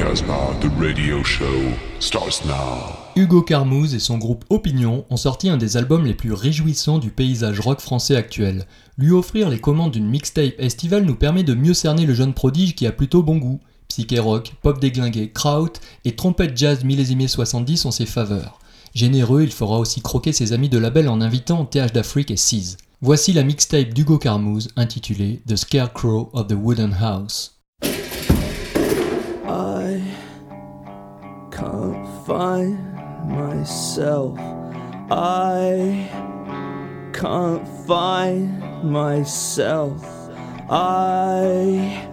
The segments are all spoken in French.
Casbah, the radio show starts now. Hugo Carmouze et son groupe Opinion ont sorti un des albums les plus réjouissants du paysage rock français actuel. Lui offrir les commandes d'une mixtape estivale nous permet de mieux cerner le jeune prodige qui a plutôt bon goût. Psyché rock, pop déglingué, kraut et trompette jazz millésimé 70 sont ses faveurs. Généreux, il fera aussi croquer ses amis de label en invitant TH d'Afrique et Seize. Voici la mixtape d'Hugo Carmouze intitulée The Scarecrow of the Wooden House. Find myself. I can't find myself. I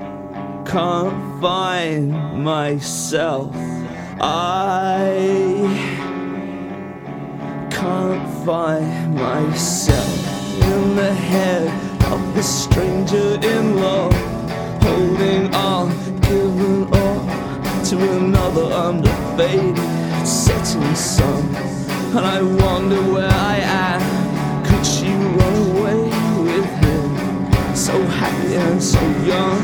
can't find myself. I can't find myself in the head of the stranger in love, holding on, giving up to another faded setting sun. And I wonder where I am. Could she run away with him? So happy and so young.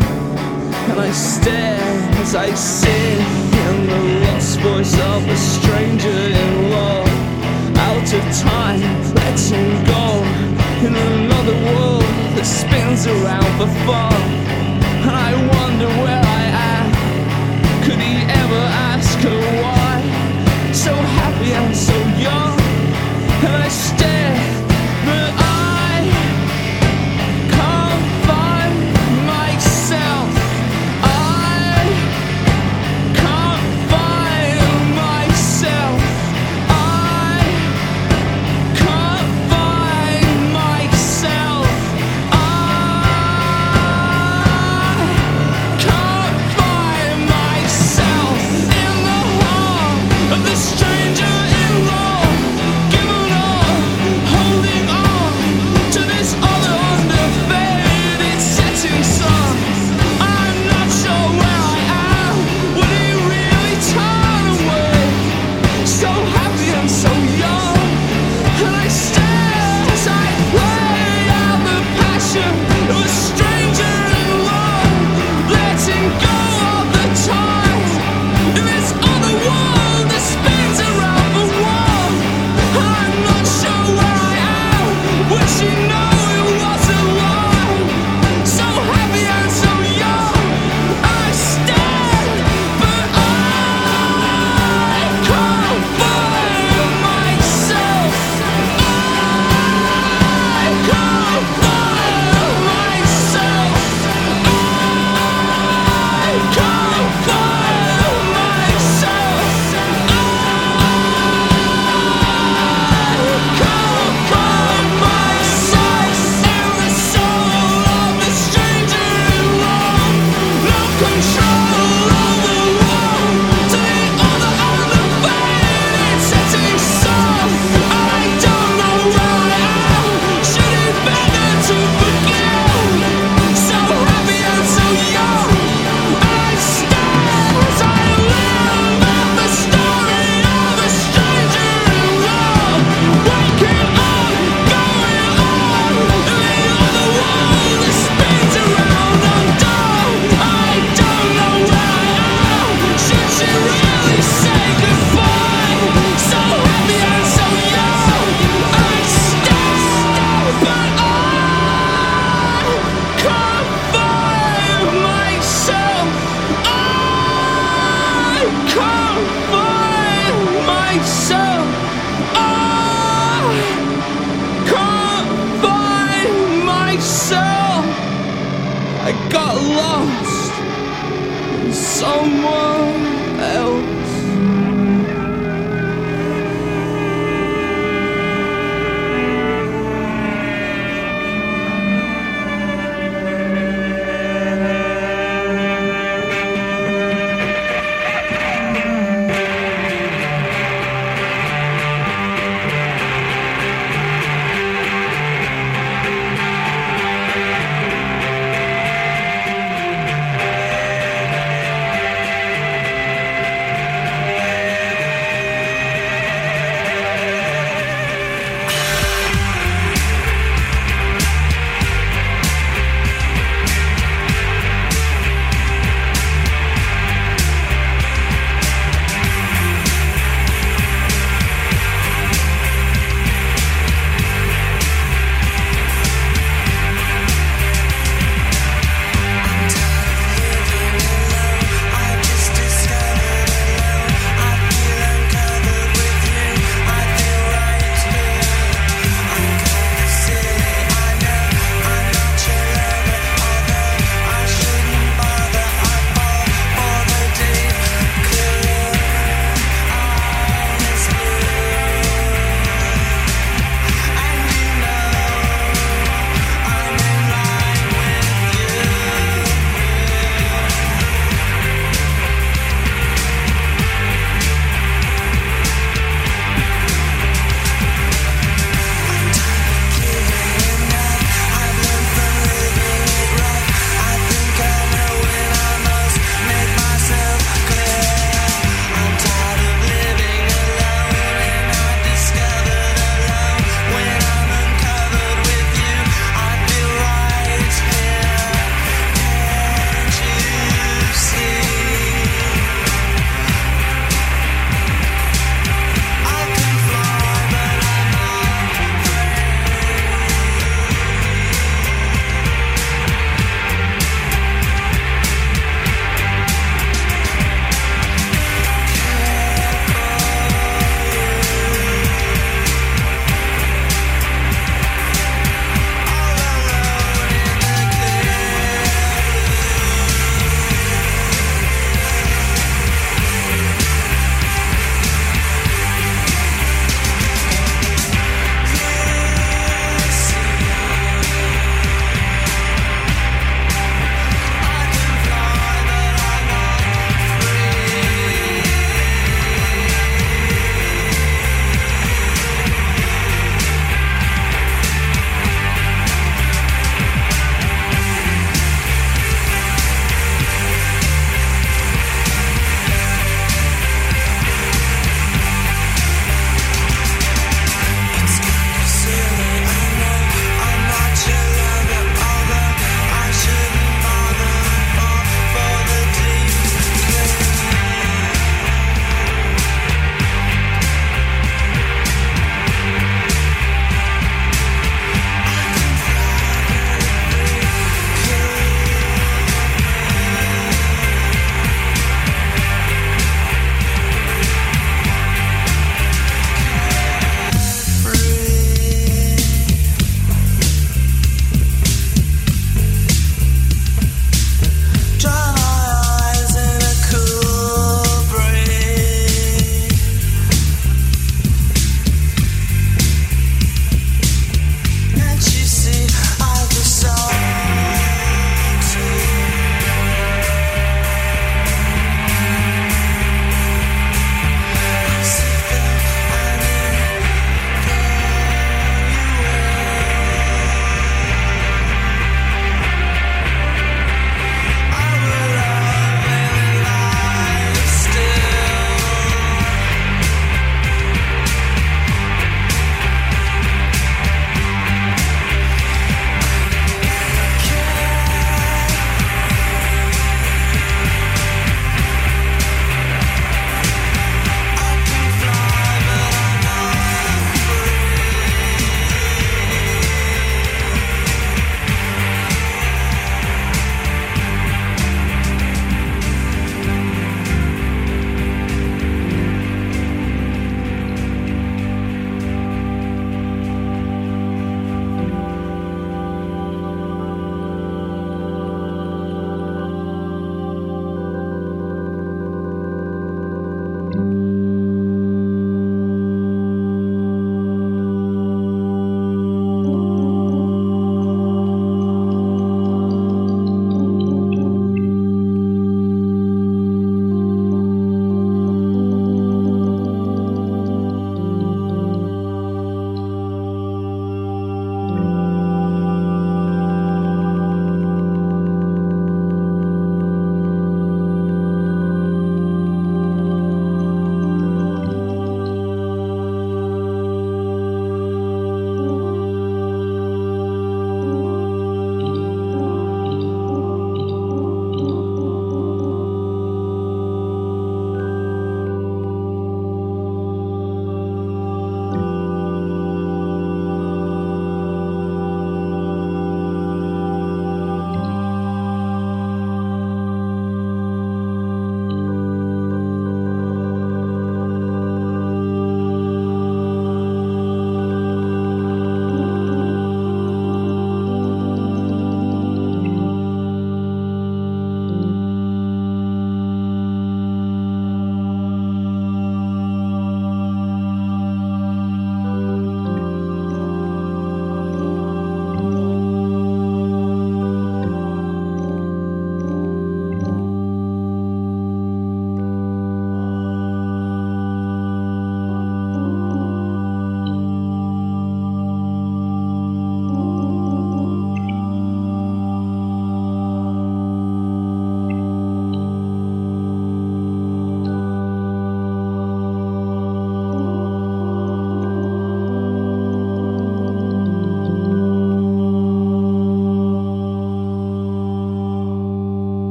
And I stare as I sit in the lost voice of a stranger in love. Out of time, letting go in another world that spins around for fun. And I wonder where yes.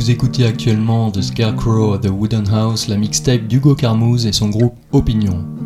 Vous écoutez actuellement The Scarecrow of the Wooden House, la mixtape d'Hugo Carmouze et son groupe Opinion.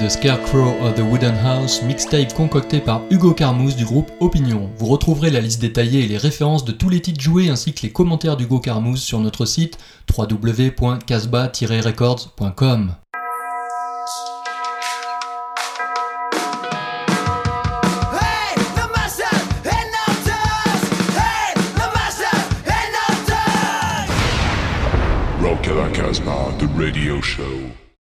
The Scarecrow of the Wooden House, mixtape concocté par Hugo Carmouze du groupe Opinion. Vous retrouverez la liste détaillée et les références de tous les titres joués ainsi que les commentaires d'Hugo Carmouze sur notre site www.casbah-records.com. Rock the radio show.